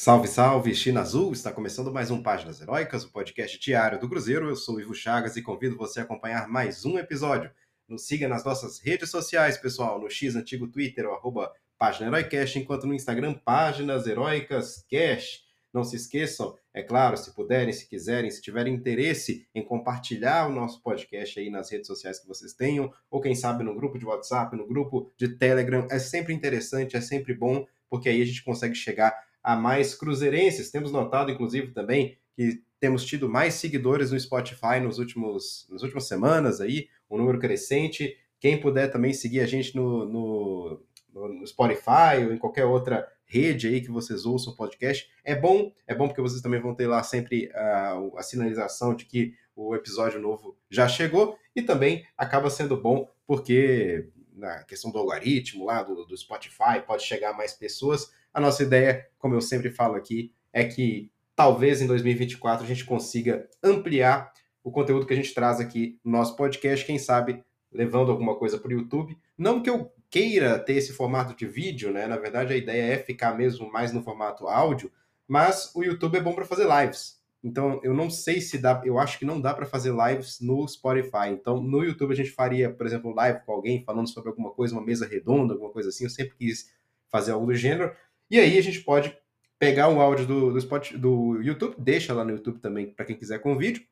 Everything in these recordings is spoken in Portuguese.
Salve, salve, China Azul! Está começando mais um Páginas Heróicas, o podcast diário do Cruzeiro. Eu sou o Ivo Chagas e convido você a acompanhar mais um episódio. Nos siga nas nossas redes sociais, pessoal, no X antigo Twitter, o arroba Página Heroicast, enquanto no Instagram, Páginas Heróicas Cash. Não se esqueçam, é claro, se puderem, se quiserem, se tiverem interesse em compartilhar o nosso podcast aí nas redes sociais que vocês tenham, ou quem sabe no grupo de WhatsApp, no grupo de Telegram, é sempre interessante, é sempre bom, porque aí a gente consegue chegar a mais cruzeirenses. Temos notado, inclusive, também que temos tido mais seguidores no Spotify nos últimos, nas últimas semanas aí, um número crescente. Quem puder também seguir a gente no, no, no Spotify ou em qualquer outra rede aí que vocês ouçam o podcast, é bom, é bom porque vocês também vão ter lá sempre a, a sinalização de que o episódio novo já chegou e também acaba sendo bom porque na questão do algoritmo lá do, do Spotify pode chegar a mais pessoas a nossa ideia, como eu sempre falo aqui, é que talvez em 2024 a gente consiga ampliar o conteúdo que a gente traz aqui no nosso podcast, quem sabe levando alguma coisa para o YouTube. Não que eu queira ter esse formato de vídeo, né? Na verdade, a ideia é ficar mesmo mais no formato áudio, mas o YouTube é bom para fazer lives. Então, eu não sei se dá, eu acho que não dá para fazer lives no Spotify. Então, no YouTube a gente faria, por exemplo, live com alguém falando sobre alguma coisa, uma mesa redonda, alguma coisa assim. Eu sempre quis fazer algo do gênero. E aí a gente pode pegar um áudio do, do, do YouTube, deixa lá no YouTube também para quem quiser com vídeo,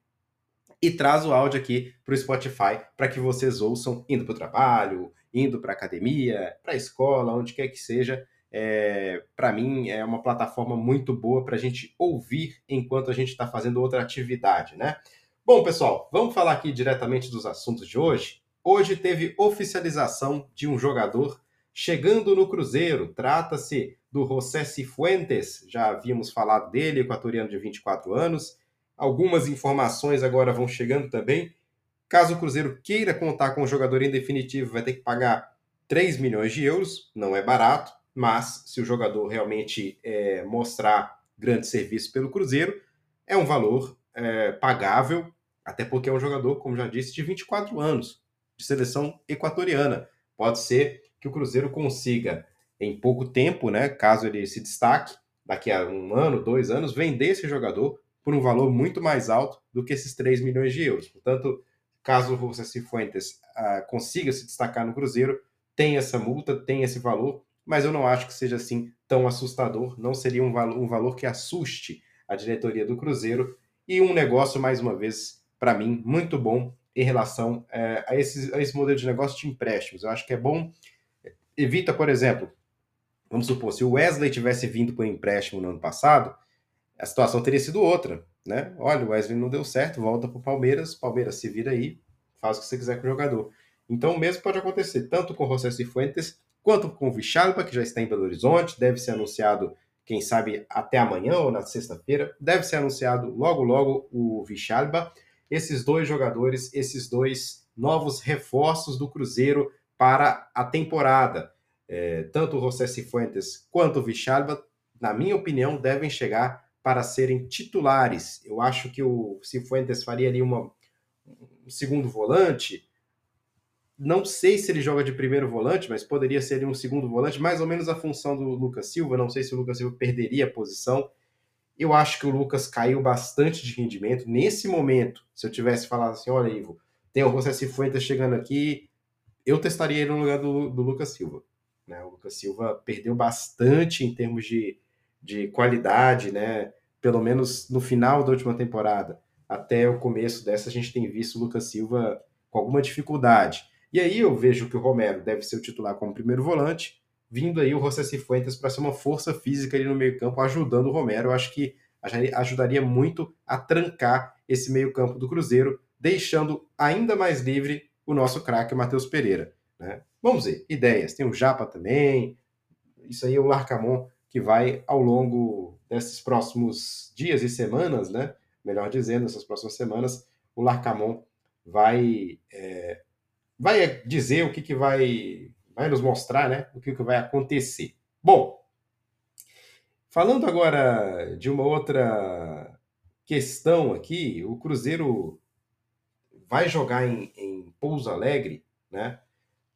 e traz o áudio aqui para o Spotify para que vocês ouçam indo para o trabalho, indo para a academia, para a escola, onde quer que seja. É, para mim é uma plataforma muito boa para a gente ouvir enquanto a gente está fazendo outra atividade, né? Bom, pessoal, vamos falar aqui diretamente dos assuntos de hoje. Hoje teve oficialização de um jogador chegando no Cruzeiro. Trata-se do José Cifuentes, já havíamos falado dele, equatoriano de 24 anos. Algumas informações agora vão chegando também. Caso o Cruzeiro queira contar com o jogador em definitivo, vai ter que pagar 3 milhões de euros, não é barato, mas se o jogador realmente é, mostrar grande serviço pelo Cruzeiro, é um valor é, pagável, até porque é um jogador, como já disse, de 24 anos, de seleção equatoriana. Pode ser que o Cruzeiro consiga em pouco tempo, né, caso ele se destaque, daqui a um ano, dois anos, vender esse jogador por um valor muito mais alto do que esses 3 milhões de euros. Portanto, caso o José Cifuentes uh, consiga se destacar no Cruzeiro, tem essa multa, tem esse valor, mas eu não acho que seja assim tão assustador, não seria um, valor, um valor que assuste a diretoria do Cruzeiro e um negócio, mais uma vez, para mim, muito bom em relação uh, a, esse, a esse modelo de negócio de empréstimos. Eu acho que é bom, evita, por exemplo, Vamos supor, se o Wesley tivesse vindo por empréstimo no ano passado, a situação teria sido outra, né? Olha, o Wesley não deu certo, volta para o Palmeiras, Palmeiras se vira aí, faz o que você quiser com o jogador. Então o mesmo pode acontecer tanto com o José Cifuentes quanto com o Vichalba, que já está em Belo Horizonte, deve ser anunciado, quem sabe, até amanhã ou na sexta-feira, deve ser anunciado logo logo o Vichalba. Esses dois jogadores, esses dois novos reforços do Cruzeiro para a temporada é, tanto o José Cifuentes quanto o Vichalba, na minha opinião, devem chegar para serem titulares. Eu acho que o Cifuentes faria ali uma, um segundo volante. Não sei se ele joga de primeiro volante, mas poderia ser um segundo volante, mais ou menos a função do Lucas Silva. Não sei se o Lucas Silva perderia a posição. Eu acho que o Lucas caiu bastante de rendimento. Nesse momento, se eu tivesse falado assim, olha, Ivo, tem o José Cifuentes chegando aqui, eu testaria ele no lugar do, do Lucas Silva. Né? O Lucas Silva perdeu bastante em termos de, de qualidade, né? pelo menos no final da última temporada. Até o começo dessa, a gente tem visto o Lucas Silva com alguma dificuldade. E aí eu vejo que o Romero deve ser o titular como primeiro volante, vindo aí o José Cifuentes para ser uma força física ali no meio-campo, ajudando o Romero. Eu acho que ajudaria muito a trancar esse meio-campo do Cruzeiro, deixando ainda mais livre o nosso craque Matheus Pereira. Né? Vamos ver, ideias. Tem o Japa também. Isso aí é o Larcamon que vai ao longo desses próximos dias e semanas, né? Melhor dizendo, nessas próximas semanas, o Larcamon vai é, vai dizer o que, que vai vai nos mostrar, né? O que, que vai acontecer. Bom, falando agora de uma outra questão aqui, o Cruzeiro vai jogar em, em Pouso Alegre, né?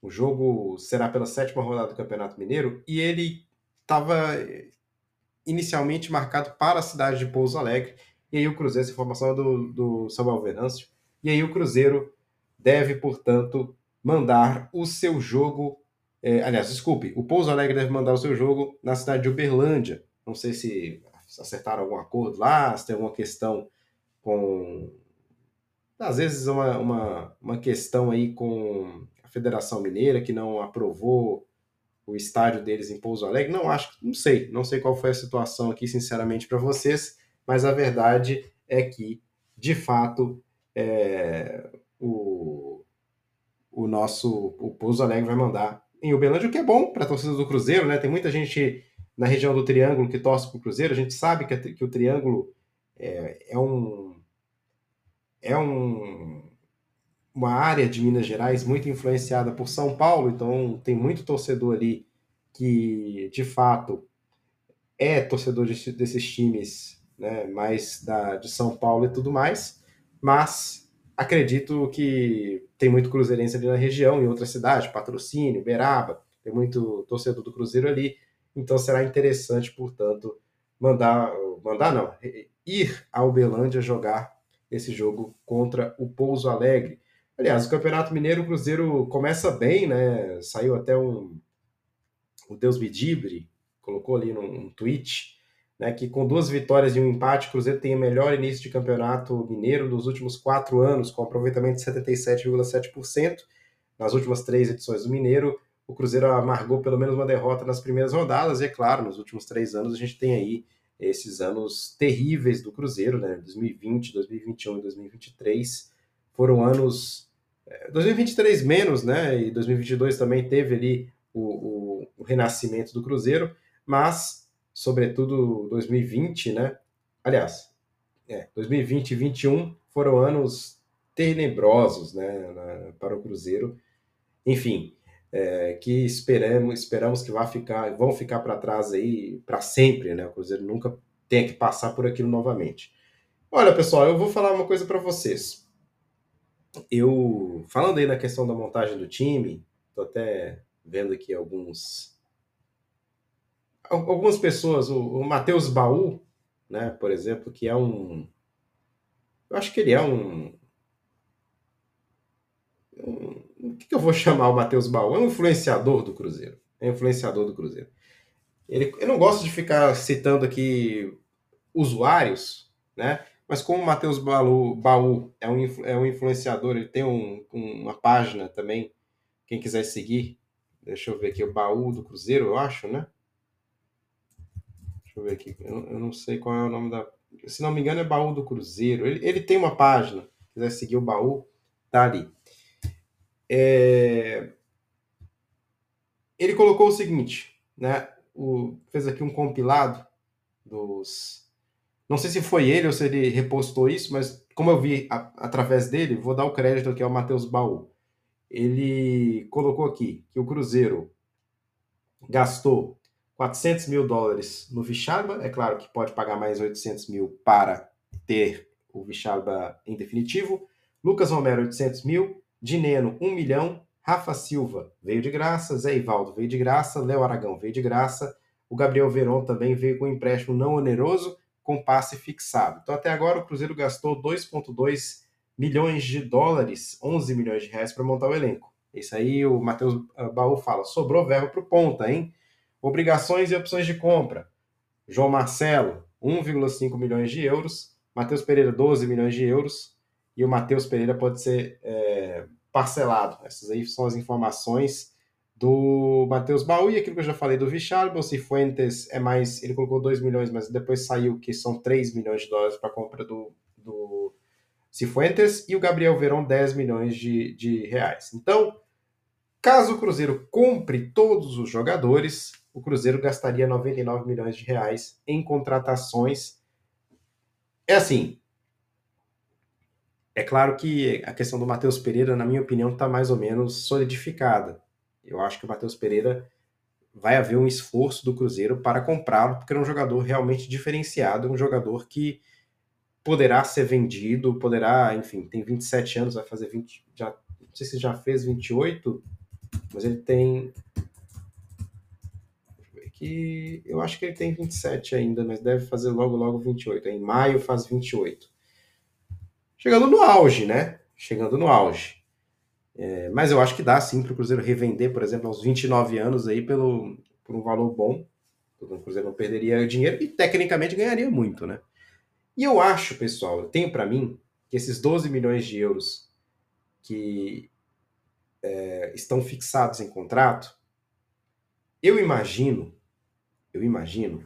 O jogo será pela sétima rodada do Campeonato Mineiro e ele estava inicialmente marcado para a cidade de Pouso Alegre. E aí o Cruzeiro, essa informação é do, do Samuel Venâncio. E aí o Cruzeiro deve, portanto, mandar o seu jogo. É, aliás, desculpe, o Pouso Alegre deve mandar o seu jogo na cidade de Uberlândia. Não sei se acertaram algum acordo lá, se tem alguma questão com. Às vezes, uma, uma, uma questão aí com a Federação Mineira que não aprovou o estádio deles em Pouso Alegre. Não acho, não sei, não sei qual foi a situação aqui, sinceramente, para vocês, mas a verdade é que, de fato, é, o, o nosso o Pouso Alegre vai mandar em Uberlândia, o que é bom para a torcida do Cruzeiro, né? Tem muita gente na região do Triângulo que torce para o Cruzeiro. A gente sabe que, que o Triângulo é, é um é um, uma área de Minas Gerais muito influenciada por São Paulo, então tem muito torcedor ali que de fato é torcedor de, desses times, né, mais da, de São Paulo e tudo mais, mas acredito que tem muito cruzeirense ali na região, em outras cidades, Patrocínio, Beraba, tem muito torcedor do Cruzeiro ali, então será interessante, portanto, mandar, mandar não, ir a Uberlândia jogar esse jogo contra o Pouso Alegre. Aliás, o Campeonato Mineiro, o Cruzeiro começa bem, né? Saiu até um o Deus Bidibre colocou ali num tweet né, que com duas vitórias e um empate, o Cruzeiro tem o melhor início de campeonato mineiro dos últimos quatro anos, com aproveitamento de 77,7%. Nas últimas três edições do Mineiro, o Cruzeiro amargou pelo menos uma derrota nas primeiras rodadas, e é claro, nos últimos três anos a gente tem aí esses anos terríveis do Cruzeiro, né? 2020, 2021 e 2023 foram anos. 2023 é, menos, né? E 2022 também teve ali o, o, o renascimento do Cruzeiro, mas sobretudo 2020, né? Aliás, é, 2020 e 2021 foram anos tenebrosos, né, na, para o Cruzeiro. Enfim, é, que esperamos, esperamos que vá ficar, vão ficar para trás aí para sempre, né? O Cruzeiro nunca tenha que passar por aquilo novamente. Olha, pessoal, eu vou falar uma coisa para vocês. Eu falando aí na questão da montagem do time, tô até vendo aqui alguns algumas pessoas, o, o Matheus Baú, né, por exemplo, que é um. Eu acho que ele é um. um o que, que eu vou chamar o Matheus Baú? É um influenciador do Cruzeiro. É um influenciador do Cruzeiro. Ele, eu não gosto de ficar citando aqui usuários, né? Mas como o Matheus Baú, Baú é, um, é um influenciador, ele tem um, uma página também, quem quiser seguir, deixa eu ver aqui, o Baú do Cruzeiro, eu acho, né? Deixa eu ver aqui. Eu, eu, não sei qual é o nome da. Se não me engano, é Baú do Cruzeiro. Ele, ele tem uma página. Se quiser seguir o baú, tá ali. É... Ele colocou o seguinte, né? O... Fez aqui um compilado dos. Não sei se foi ele ou se ele repostou isso, mas como eu vi a, através dele, vou dar o crédito aqui ao Matheus Baú. Ele colocou aqui que o Cruzeiro gastou 400 mil dólares no Vichalba. É claro que pode pagar mais 800 mil para ter o Vichalba em definitivo. Lucas Romero, 800 mil. Dineno, 1 milhão. Rafa Silva veio de graça. Zé Ivaldo veio de graça. Léo Aragão veio de graça. O Gabriel Veron também veio com empréstimo não oneroso, com passe fixado. Então, até agora, o Cruzeiro gastou 2,2 milhões de dólares, 11 milhões de reais para montar o elenco. Isso aí o Matheus Baú fala. Sobrou verbo para o ponta, hein? Obrigações e opções de compra. João Marcelo, 1,5 milhões de euros. Matheus Pereira, 12 milhões de euros. E o Matheus Pereira pode ser é, parcelado. Essas aí são as informações do Matheus Baú. E aquilo que eu já falei do Vichalbo, o Cifuentes é mais. Ele colocou 2 milhões, mas depois saiu que são 3 milhões de dólares para compra do, do Cifuentes. E o Gabriel Verão, 10 milhões de, de reais. Então, caso o Cruzeiro compre todos os jogadores, o Cruzeiro gastaria 99 milhões de reais em contratações. É assim. É claro que a questão do Matheus Pereira, na minha opinião, está mais ou menos solidificada. Eu acho que o Matheus Pereira vai haver um esforço do Cruzeiro para comprá-lo, porque é um jogador realmente diferenciado, um jogador que poderá ser vendido, poderá, enfim, tem 27 anos, vai fazer 20, já, não sei se já fez 28, mas ele tem que eu acho que ele tem 27 ainda, mas deve fazer logo, logo 28. Em maio faz 28. Chegando no auge, né? Chegando no auge. É, mas eu acho que dá sim para o Cruzeiro revender, por exemplo, aos 29 anos aí pelo, por um valor bom. O Cruzeiro não perderia dinheiro e tecnicamente ganharia muito, né? E eu acho, pessoal, eu tenho para mim que esses 12 milhões de euros que é, estão fixados em contrato, eu imagino, eu imagino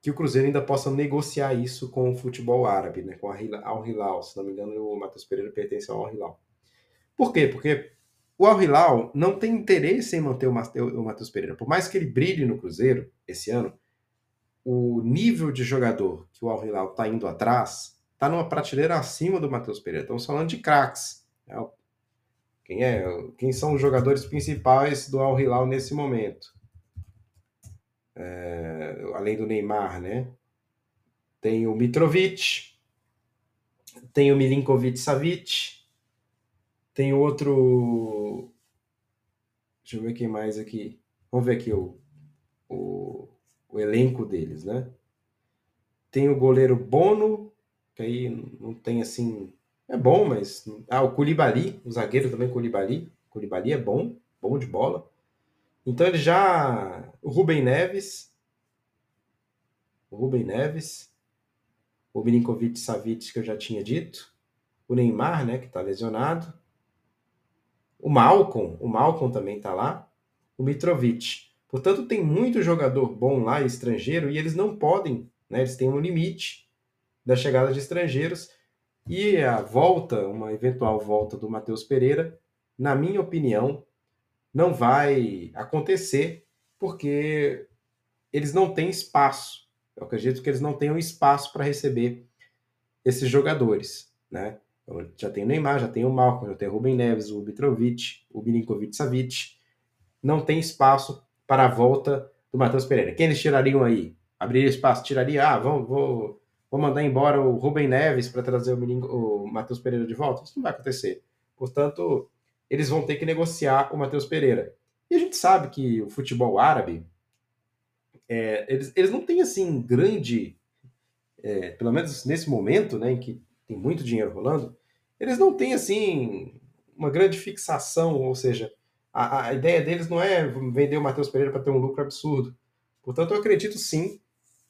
que o Cruzeiro ainda possa negociar isso com o futebol árabe, né, com a Al Hilal. Se não me engano, o Matheus Pereira pertence ao Al Hilal. Por quê? Porque o Al Hilal não tem interesse em manter o Matheus Pereira. Por mais que ele brilhe no Cruzeiro esse ano, o nível de jogador que o Al Hilal está indo atrás está numa prateleira acima do Matheus Pereira. Estamos falando de craques. Né? Quem, é, quem são os jogadores principais do Al Hilal nesse momento? É, além do Neymar, né? Tem o Mitrovic, tem o Milinkovic Savic, tem outro. Deixa eu ver quem mais aqui. Vamos ver aqui o, o, o elenco deles, né? Tem o goleiro Bono, que aí não tem assim. É bom, mas. Ah, o Culibali, o zagueiro também, Culibali. Culibali é bom, bom de bola. Então ele já. O Rubem Neves. O Rubem Neves. O Milinkovic Savic, que eu já tinha dito. O Neymar, né, que está lesionado. O Malcom, o Malcom também está lá. O Mitrovic. Portanto, tem muito jogador bom lá, estrangeiro, e eles não podem, né? Eles têm um limite da chegada de estrangeiros. E a volta, uma eventual volta do Matheus Pereira, na minha opinião, não vai acontecer, porque eles não têm espaço. Eu acredito que eles não tenham espaço para receber esses jogadores, né? Então, já tem o Neymar, já tem o Malcolm, já tem o Rubem Neves, o Mitrovic, o Milinkovic Savic. Não tem espaço para a volta do Matheus Pereira. Quem eles tirariam aí? Abriria espaço, tiraria, ah, vamos, vou, vou mandar embora o Rubem Neves para trazer o, o Matheus Pereira de volta? Isso não vai acontecer. Portanto, eles vão ter que negociar com o Matheus Pereira. E a gente sabe que o futebol árabe, é, eles, eles não têm assim grande, é, pelo menos nesse momento, né, em que tem muito dinheiro rolando, eles não têm assim uma grande fixação, ou seja, a, a ideia deles não é vender o Matheus Pereira para ter um lucro absurdo. Portanto, eu acredito sim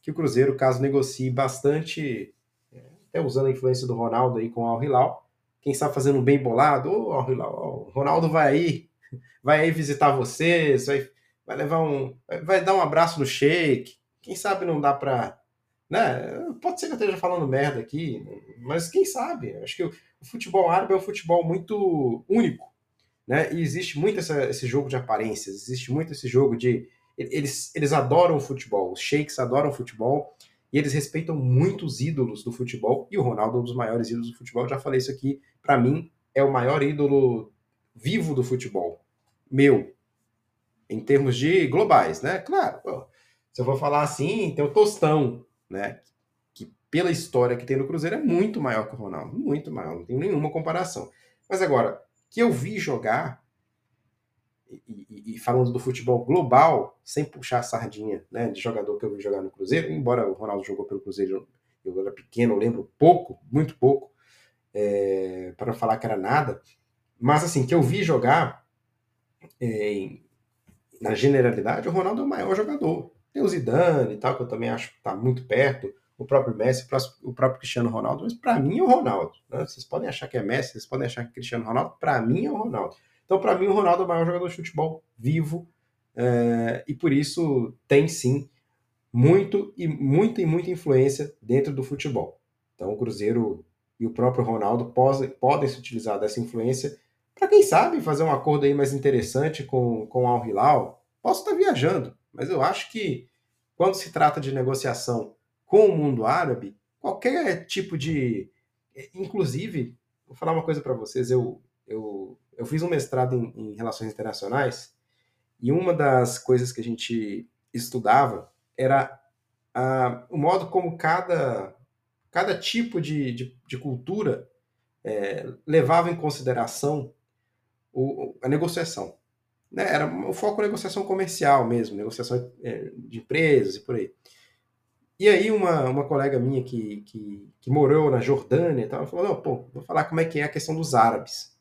que o Cruzeiro, caso negocie bastante, é, até usando a influência do Ronaldo aí com o Al Hilal, quem sabe fazendo um bem bolado, ô oh, o Ronaldo vai aí, vai aí visitar vocês, vai, vai levar um, vai dar um abraço no Sheik, quem sabe não dá para né? Pode ser que eu esteja falando merda aqui, mas quem sabe? Acho que o, futebol árabe é um futebol muito único, né? E existe muito essa, esse jogo de aparências, existe muito esse jogo de eles, eles adoram o futebol, os sheiks adoram o futebol e eles respeitam muitos ídolos do futebol e o Ronaldo é um dos maiores ídolos do futebol. Já falei isso aqui, para mim é o maior ídolo vivo do futebol, meu, em termos de globais, né? Claro, se eu vou falar assim, tem o Tostão, né? Que pela história que tem no Cruzeiro é muito maior que o Ronaldo, muito maior, não tem nenhuma comparação. Mas agora, que eu vi jogar, e, e, e, falando do futebol global, sem puxar a sardinha né, de jogador que eu vi jogar no Cruzeiro, embora o Ronaldo jogou pelo Cruzeiro, eu era pequeno, eu lembro pouco, muito pouco, é, para falar que era nada, mas assim, que eu vi jogar, é, na generalidade, o Ronaldo é o maior jogador. Tem o Zidane e tal, que eu também acho que está muito perto, o próprio Messi, o próprio Cristiano Ronaldo, mas para mim é o Ronaldo. Né? Vocês podem achar que é Messi, vocês podem achar que é Cristiano Ronaldo, para mim é o Ronaldo. Então, para mim, o Ronaldo é o maior jogador de futebol vivo é, e por isso tem sim muito e muita e muita influência dentro do futebol. Então, o Cruzeiro e o próprio Ronaldo podem, podem se utilizar dessa influência para, quem sabe, fazer um acordo aí mais interessante com, com Al Hilal. Posso estar viajando, mas eu acho que quando se trata de negociação com o mundo árabe, qualquer tipo de. Inclusive, vou falar uma coisa para vocês, eu, eu, eu fiz um mestrado em, em relações internacionais e uma das coisas que a gente estudava era a, o modo como cada, cada tipo de, de, de cultura é, levava em consideração o, a negociação. né, era o foco negociação comercial mesmo, negociação é, de empresas e por aí. E aí uma, uma colega minha que, que, que morou na Jordânia e tal, falou, não, pô, vou falar como é que é a questão dos árabes.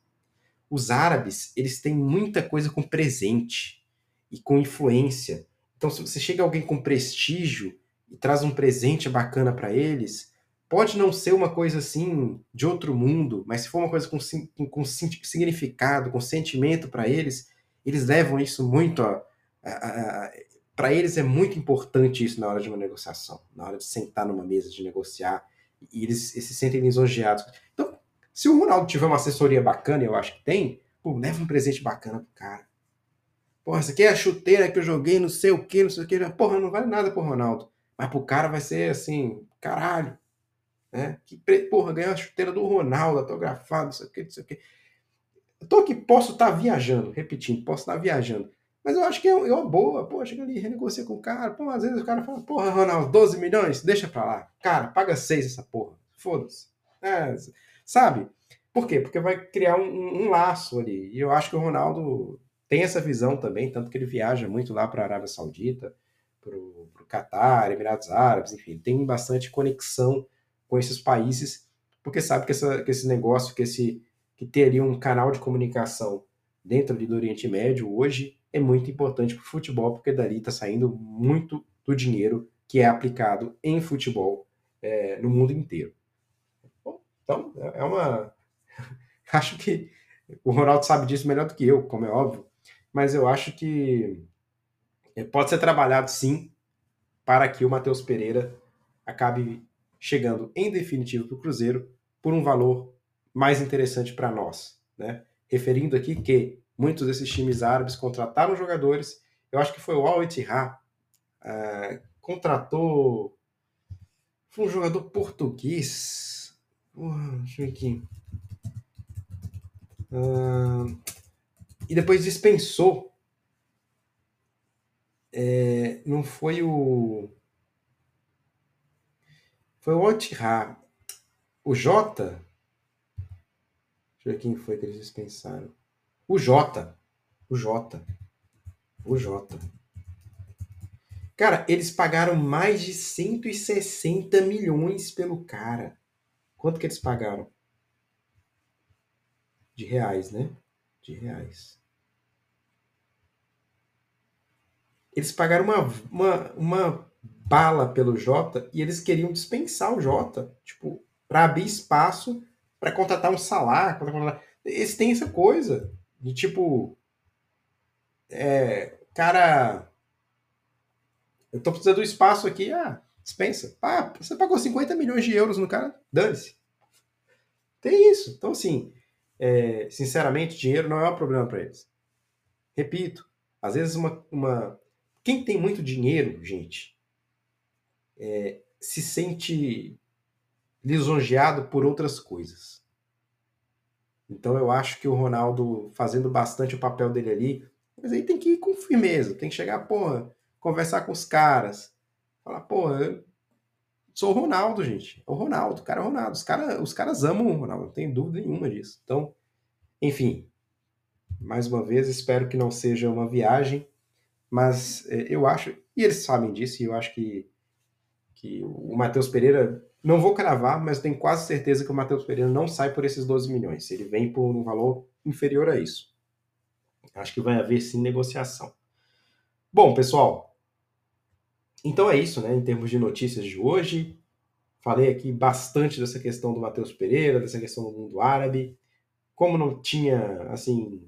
Os árabes, eles têm muita coisa com presente e com influência. Então, se você chega alguém com prestígio e traz um presente bacana para eles, pode não ser uma coisa assim de outro mundo, mas se for uma coisa com, com, com significado, com sentimento para eles, eles levam isso muito a, a, a para eles é muito importante isso na hora de uma negociação, na hora de sentar numa mesa de negociar, e eles, eles se sentem lisonjeados. Então, se o Ronaldo tiver uma assessoria bacana, eu acho que tem, pô, leva um presente bacana pro cara. Porra, essa aqui é a chuteira que eu joguei, não sei o que, não sei o que. Porra, não vale nada pro Ronaldo. Mas pro cara vai ser assim, caralho. Né? Que, porra, ganhar a chuteira do Ronaldo, autografado, não sei o que, não sei o que. Eu tô aqui, posso estar tá viajando, repetindo, posso estar tá viajando. Mas eu acho que é, é uma boa. Pô, chega ali, renegocia com o cara. Pô, às vezes o cara fala, porra, Ronaldo, 12 milhões? Deixa pra lá. Cara, paga 6 essa porra. Foda-se. É, sabe? Por quê? Porque vai criar um, um, um, laço ali. E eu acho que o Ronaldo tem essa visão também, tanto que ele viaja muito lá para a Arábia Saudita, para o Catar, Emirados Árabes, enfim, tem bastante conexão com esses países, porque sabe que, essa, que esse negócio, que esse que ter ali um canal de comunicação dentro do Oriente Médio hoje é muito importante para o futebol, porque dali está saindo muito do dinheiro que é aplicado em futebol é, no mundo inteiro. Então, é, é uma. acho que o Ronaldo sabe disso melhor do que eu, como é óbvio, mas eu acho que é, pode ser trabalhado sim para que o Matheus Pereira acabe chegando em definitivo para o Cruzeiro por um valor mais interessante para nós. Né? Referindo aqui que muitos desses times árabes contrataram jogadores. Eu acho que foi o Al Ittihad, uh, contratou foi um jogador português. Uh, deixa eu ver aqui. Uh, e depois dispensou. É, não foi o. Foi o Al O Jota. Deixa eu ver quem foi que eles dispensaram. O Jota. O Jota. O Jota. Cara, eles pagaram mais de 160 milhões pelo cara. Quanto que eles pagaram? De reais, né? De reais. Eles pagaram uma, uma, uma bala pelo Jota e eles queriam dispensar o Jota, tipo, para abrir espaço para contratar um salário. Eles têm essa coisa. De tipo. É, cara. Eu tô precisando do espaço aqui. Ah, dispensa. Ah, você pagou 50 milhões de euros no cara? Dane-se. Tem isso. Então, assim, é, sinceramente, dinheiro não é um problema para eles. Repito, às vezes uma, uma. Quem tem muito dinheiro, gente, é, se sente lisonjeado por outras coisas. Então eu acho que o Ronaldo fazendo bastante o papel dele ali, mas aí tem que ir com firmeza, tem que chegar, porra, conversar com os caras, falar, porra, eu sou o Ronaldo, gente. É o Ronaldo, o cara é o Ronaldo. Os, cara, os caras amam o Ronaldo, não tem dúvida nenhuma disso. Então, enfim, mais uma vez, espero que não seja uma viagem, mas é, eu acho, e eles sabem disso, e eu acho que, que o Matheus Pereira não vou cravar, mas tenho quase certeza que o Matheus Pereira não sai por esses 12 milhões. Ele vem por um valor inferior a isso. Acho que vai haver sim negociação. Bom, pessoal, então é isso, né? Em termos de notícias de hoje, falei aqui bastante dessa questão do Matheus Pereira, dessa questão do mundo árabe. Como não tinha, assim,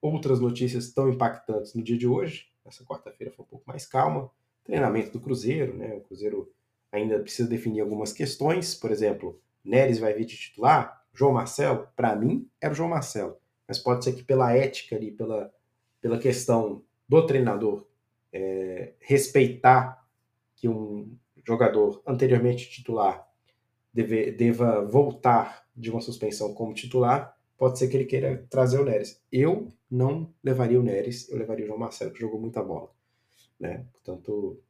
outras notícias tão impactantes no dia de hoje, essa quarta-feira foi um pouco mais calma. Treinamento do Cruzeiro, né? O Cruzeiro ainda precisa definir algumas questões, por exemplo, Neres vai vir de titular, João Marcelo, para mim, era o João Marcelo, mas pode ser que pela ética ali, pela, pela questão do treinador é, respeitar que um jogador anteriormente titular deve, deva voltar de uma suspensão como titular, pode ser que ele queira trazer o Neres. Eu não levaria o Neres, eu levaria o João Marcelo, que jogou muita bola. Né? Portanto,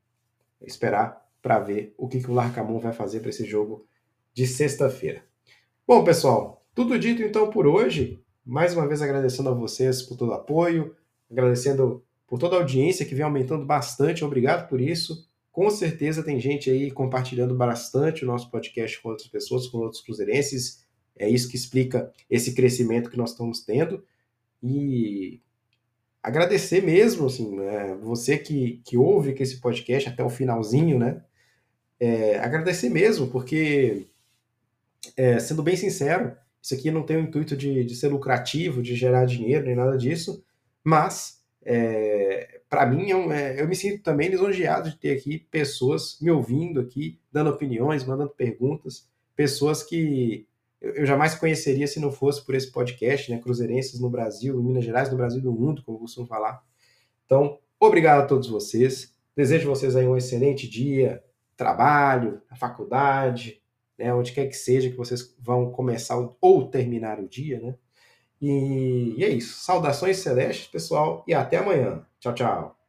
esperar para ver o que, que o Larcamon vai fazer para esse jogo de sexta-feira. Bom, pessoal, tudo dito então por hoje. Mais uma vez agradecendo a vocês por todo o apoio, agradecendo por toda a audiência que vem aumentando bastante. Obrigado por isso. Com certeza tem gente aí compartilhando bastante o nosso podcast com outras pessoas, com outros cruzeirenses. É isso que explica esse crescimento que nós estamos tendo. E agradecer mesmo, assim, né, você que, que ouve esse podcast até o finalzinho, né? É, agradecer mesmo, porque, é, sendo bem sincero, isso aqui não tem o intuito de, de ser lucrativo, de gerar dinheiro, nem nada disso, mas é, para mim é um, é, eu me sinto também lisonjeado de ter aqui pessoas me ouvindo aqui, dando opiniões, mandando perguntas, pessoas que eu jamais conheceria se não fosse por esse podcast, né? Cruzeirenses no Brasil, em Minas Gerais, no Brasil e no mundo, como costumo falar. Então, obrigado a todos vocês. Desejo vocês aí um excelente dia, trabalho, na faculdade, né? Onde quer que seja que vocês vão começar ou terminar o dia, né? E, e é isso. Saudações celestes, pessoal, e até amanhã. Tchau, tchau.